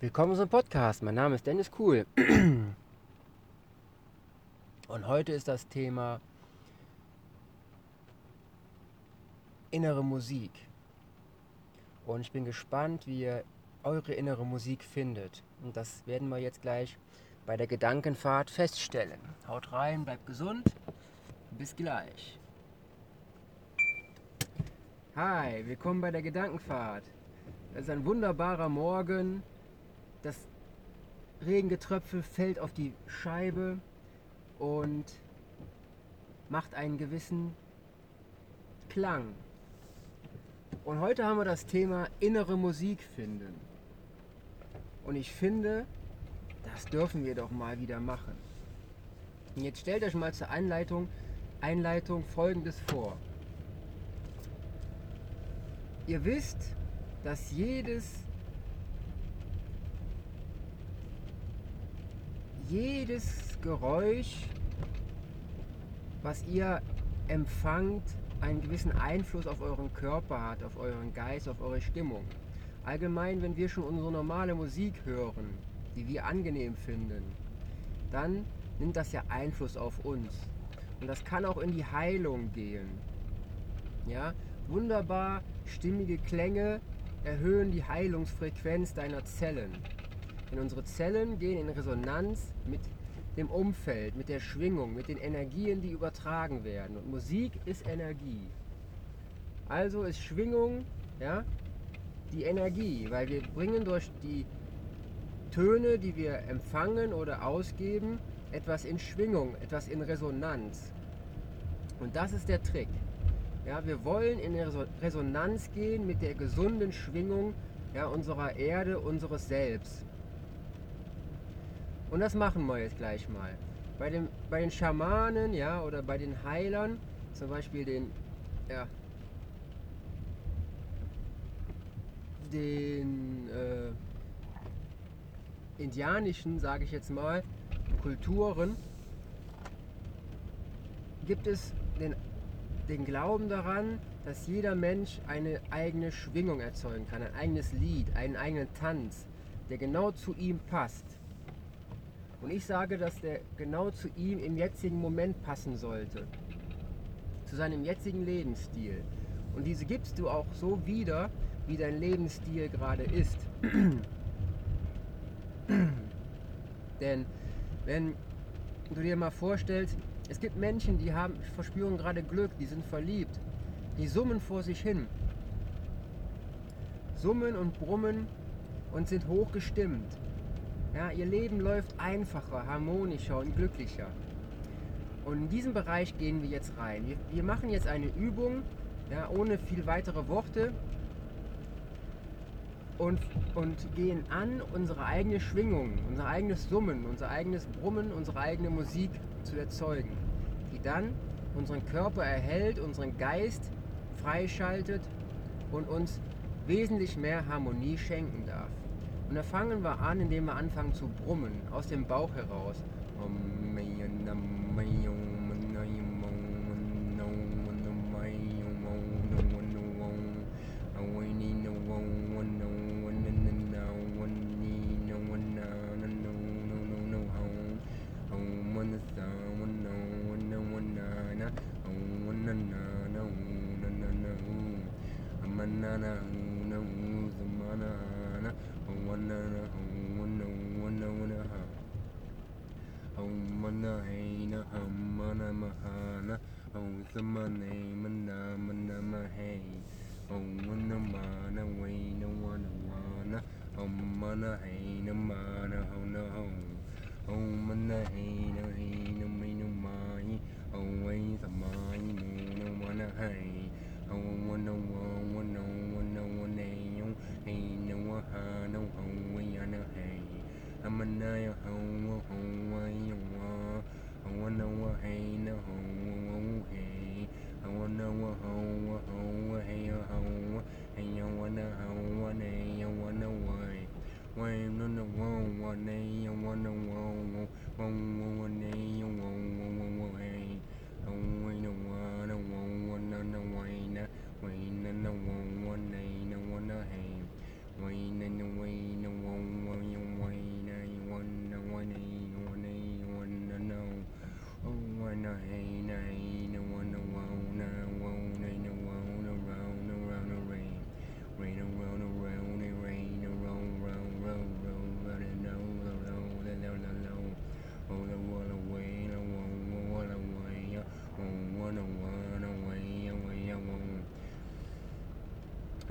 Willkommen zum Podcast. Mein Name ist Dennis Kuhl. Und heute ist das Thema innere Musik. Und ich bin gespannt, wie ihr eure innere Musik findet. Und das werden wir jetzt gleich bei der Gedankenfahrt feststellen. Haut rein, bleibt gesund. Bis gleich. Hi, willkommen bei der Gedankenfahrt. Es ist ein wunderbarer Morgen. Das Regengetröpfel fällt auf die Scheibe und macht einen gewissen Klang. Und heute haben wir das Thema innere Musik finden. Und ich finde, das dürfen wir doch mal wieder machen. Und jetzt stellt euch mal zur Einleitung, Einleitung Folgendes vor. Ihr wisst, dass jedes jedes Geräusch, was ihr empfangt, einen gewissen Einfluss auf euren Körper hat, auf euren Geist, auf eure Stimmung. Allgemein, wenn wir schon unsere normale Musik hören, die wir angenehm finden, dann nimmt das ja Einfluss auf uns. Und das kann auch in die Heilung gehen. Ja, wunderbar stimmige Klänge erhöhen die Heilungsfrequenz deiner Zellen. Denn unsere Zellen gehen in Resonanz mit dem Umfeld, mit der Schwingung, mit den Energien, die übertragen werden. Und Musik ist Energie. Also ist Schwingung ja, die Energie, weil wir bringen durch die Töne, die wir empfangen oder ausgeben, etwas in Schwingung, etwas in Resonanz. Und das ist der Trick. Ja, wir wollen in Resonanz gehen mit der gesunden Schwingung ja, unserer Erde, unseres Selbst. Und das machen wir jetzt gleich mal. Bei, dem, bei den Schamanen, ja, oder bei den Heilern, zum Beispiel den, ja, den äh, indianischen, sage ich jetzt mal, Kulturen, gibt es den, den Glauben daran, dass jeder Mensch eine eigene Schwingung erzeugen kann, ein eigenes Lied, einen eigenen Tanz, der genau zu ihm passt. Und ich sage, dass der genau zu ihm im jetzigen Moment passen sollte. Zu seinem jetzigen Lebensstil. Und diese gibst du auch so wieder, wie dein Lebensstil gerade ist. Denn wenn du dir mal vorstellst, es gibt Menschen, die haben, verspüren gerade Glück, die sind verliebt, die summen vor sich hin. Summen und brummen und sind hochgestimmt. Ja, ihr Leben läuft einfacher, harmonischer und glücklicher. Und in diesen Bereich gehen wir jetzt rein. Wir, wir machen jetzt eine Übung, ja, ohne viel weitere Worte und, und gehen an, unsere eigene Schwingung, unser eigenes Summen, unser eigenes Brummen, unsere eigene Musik zu erzeugen, die dann unseren Körper erhält, unseren Geist freischaltet und uns wesentlich mehr Harmonie schenken darf. Und da fangen wir an, indem wir anfangen zu brummen, aus dem Bauch heraus. Samane Om oh, mana mahay. Oh mana mana way no wanna wanna. Hey no mana ho no ho. Oh mana hey no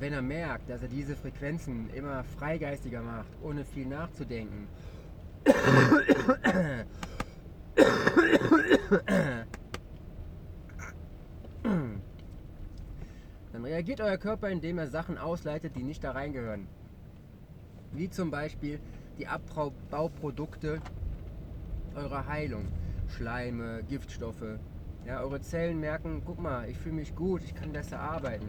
wenn er merkt, dass er diese Frequenzen immer freigeistiger macht, ohne viel nachzudenken, dann reagiert euer Körper, indem er Sachen ausleitet, die nicht da reingehören. Wie zum Beispiel die Abbauprodukte eurer Heilung. Schleime, Giftstoffe. Ja, eure Zellen merken, guck mal, ich fühle mich gut, ich kann besser arbeiten.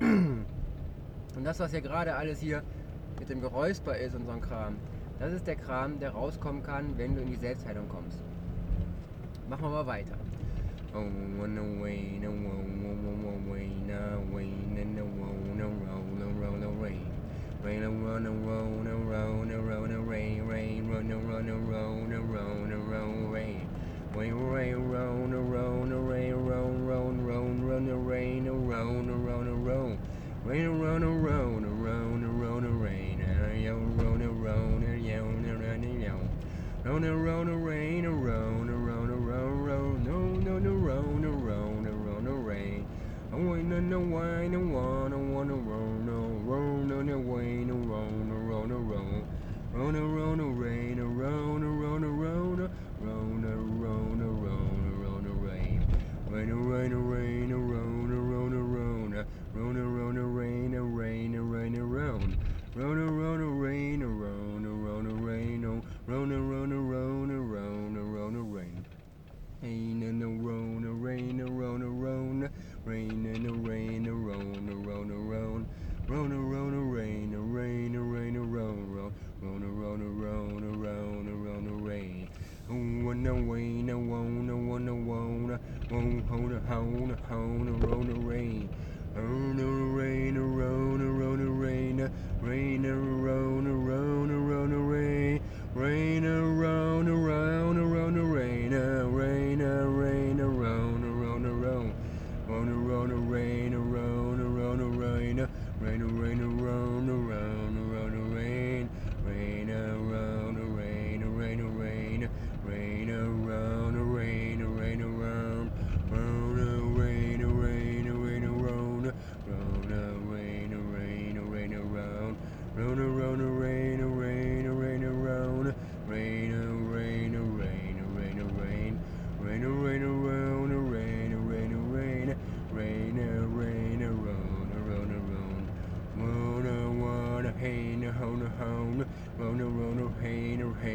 Und das, was ja gerade alles hier mit dem Geräusper ist und so ein Kram, das ist der Kram, der rauskommen kann, wenn du in die Selbstheilung kommst. Machen wir mal weiter. Rain around, around, around, around, rain. Around, around, around, around, Round around, rain, around, around, around, around, no, no, no, round, around, around, the rain. I wanna know why, no, wanna, wanna, round, no, round, on the way, no, round, around, around, round, around, the rain, around, around, around, around, around, around, around, the rain, rain, rain, rain. Hona, hona, hona, hona, rona, rain. Rona, rain, rona, rona, rain. Rain, rona, rona, rona, rain. Rain, rona, rona.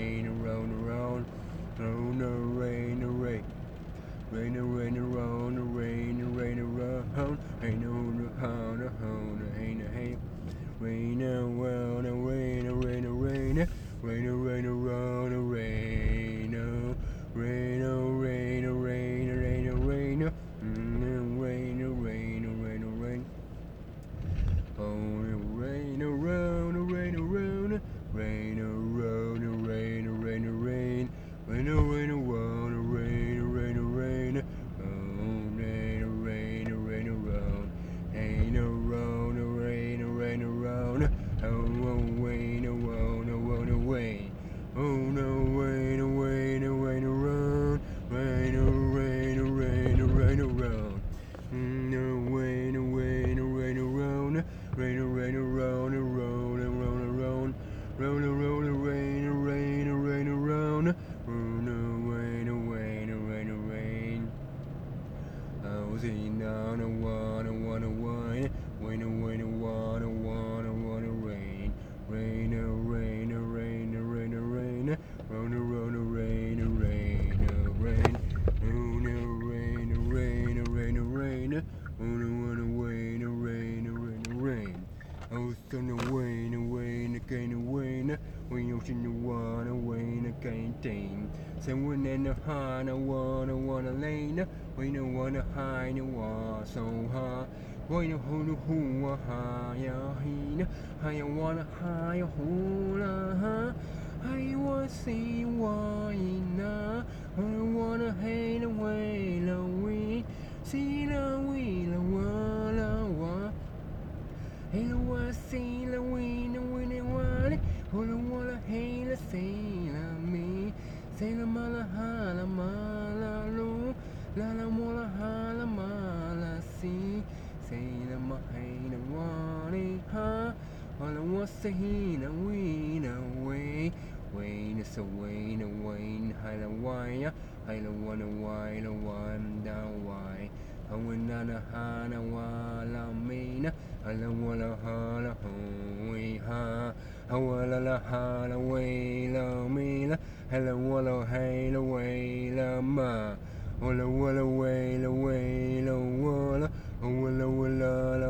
rain around around around the rain the oh, rain. Rain rain around the rain rain around rain. Around around rain rain. Around roan, roan, roan, roan, roan, roan, roan, gonna wane away, gonna wane. We ocean the water, wane again, dane. Someone in the wanna wanna lane. We wanna hide, no water, so high. We no hold a hoo, a higher heen. Higher water, higher hula. I wanna see why not. I wanna hate away the wind. See the Why na wai na why? I na na ha na wa la me na la wa la ha la ho we ha ha wa la la ha la we la me na ha la wa la hey la we la ma. Wa la wa la we la we la wa la wa la wa la la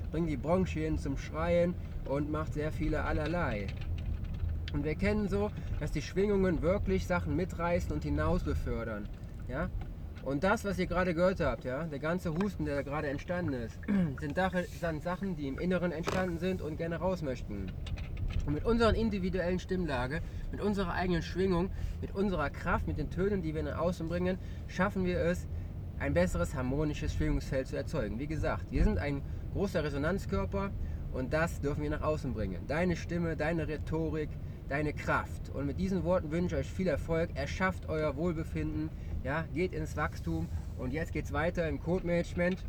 bringt die Bronchien zum Schreien und macht sehr viele allerlei. Und wir kennen so, dass die Schwingungen wirklich Sachen mitreißen und hinaus befördern. Ja? Und das, was ihr gerade gehört habt, ja, der ganze Husten, der gerade entstanden ist, sind, sind Sachen, die im Inneren entstanden sind und gerne raus möchten. Und mit unserer individuellen Stimmlage, mit unserer eigenen Schwingung, mit unserer Kraft, mit den Tönen, die wir nach außen bringen, schaffen wir es, ein besseres harmonisches Schwingungsfeld zu erzeugen. Wie gesagt, wir sind ein großer Resonanzkörper und das dürfen wir nach außen bringen. Deine Stimme, deine Rhetorik, deine Kraft. Und mit diesen Worten wünsche ich euch viel Erfolg. Erschafft euer Wohlbefinden, ja, geht ins Wachstum und jetzt geht es weiter im Code-Management.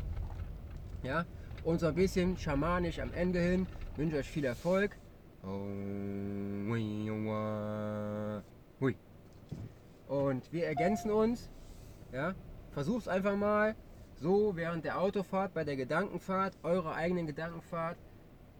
Ja, und so ein bisschen schamanisch am Ende hin. Wünsche euch viel Erfolg. Und wir ergänzen uns. Ja, versucht einfach mal so während der Autofahrt, bei der Gedankenfahrt, eurer eigenen Gedankenfahrt,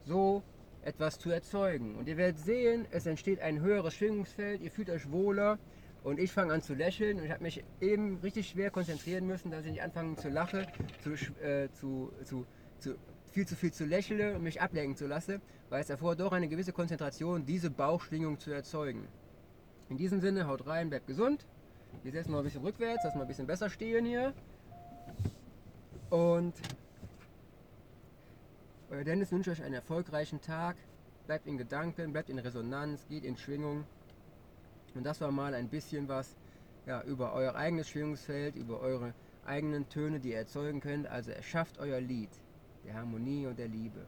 so etwas zu erzeugen. Und ihr werdet sehen, es entsteht ein höheres Schwingungsfeld, ihr fühlt euch wohler und ich fange an zu lächeln und ich habe mich eben richtig schwer konzentrieren müssen, dass ich nicht anfange zu lachen, zu, äh, zu, zu, zu, viel zu viel zu lächeln und mich ablenken zu lassen, weil es erfordert doch eine gewisse Konzentration, diese Bauchschwingung zu erzeugen. In diesem Sinne, haut rein, bleibt gesund. Wir setzen mal ein bisschen rückwärts, dass wir ein bisschen besser stehen hier. Und euer Dennis wünscht euch einen erfolgreichen Tag. Bleibt in Gedanken, bleibt in Resonanz, geht in Schwingung. Und das war mal ein bisschen was ja, über euer eigenes Schwingungsfeld, über eure eigenen Töne, die ihr erzeugen könnt. Also erschafft euer Lied der Harmonie und der Liebe.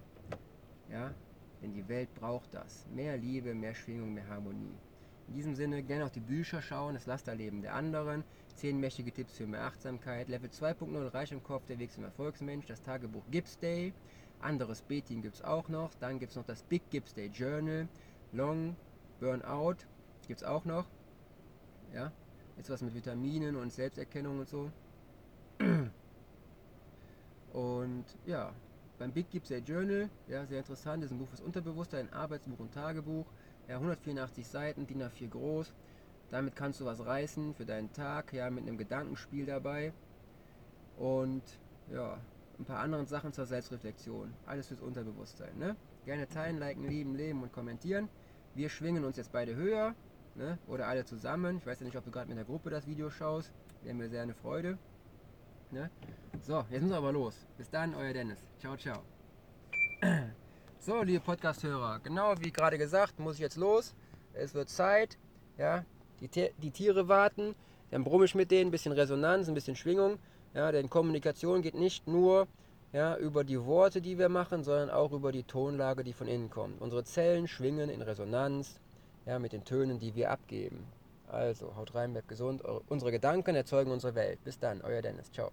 Ja, denn die Welt braucht das. Mehr Liebe, mehr Schwingung, mehr Harmonie. In diesem Sinne gerne auch die Bücher schauen, das Lasterleben der anderen, 10 mächtige Tipps für mehr Achtsamkeit, Level 2.0 Reich im Kopf, der Weg zum Erfolgsmensch, das Tagebuch Gibbs Day, anderes B-Team gibt es auch noch, dann gibt es noch das Big Gibbs Day Journal, Long Burnout gibt es auch noch, ja, jetzt was mit Vitaminen und Selbsterkennung und so. Und ja, beim Big Gibbs Day Journal, ja, sehr interessant, das ist ein Buch fürs Unterbewusstsein, ein Arbeitsbuch und Tagebuch. Ja, 184 Seiten, DIN A4 groß. Damit kannst du was reißen für deinen Tag, ja, mit einem Gedankenspiel dabei. Und ja, ein paar anderen Sachen zur Selbstreflexion. Alles fürs Unterbewusstsein. Ne? Gerne teilen, liken, lieben, leben und kommentieren. Wir schwingen uns jetzt beide höher. Ne? Oder alle zusammen. Ich weiß ja nicht, ob du gerade mit der Gruppe das Video schaust. Wäre mir sehr eine Freude. Ne? So, jetzt müssen wir aber los. Bis dann, euer Dennis. Ciao, ciao. So, liebe Podcast-Hörer, genau wie gerade gesagt, muss ich jetzt los. Es wird Zeit. Ja, die, die Tiere warten. Dann brumme ich mit denen, ein bisschen Resonanz, ein bisschen Schwingung. Ja, denn Kommunikation geht nicht nur ja, über die Worte, die wir machen, sondern auch über die Tonlage, die von innen kommt. Unsere Zellen schwingen in Resonanz ja, mit den Tönen, die wir abgeben. Also, haut rein, bleibt gesund. Unsere Gedanken erzeugen unsere Welt. Bis dann, euer Dennis. Ciao.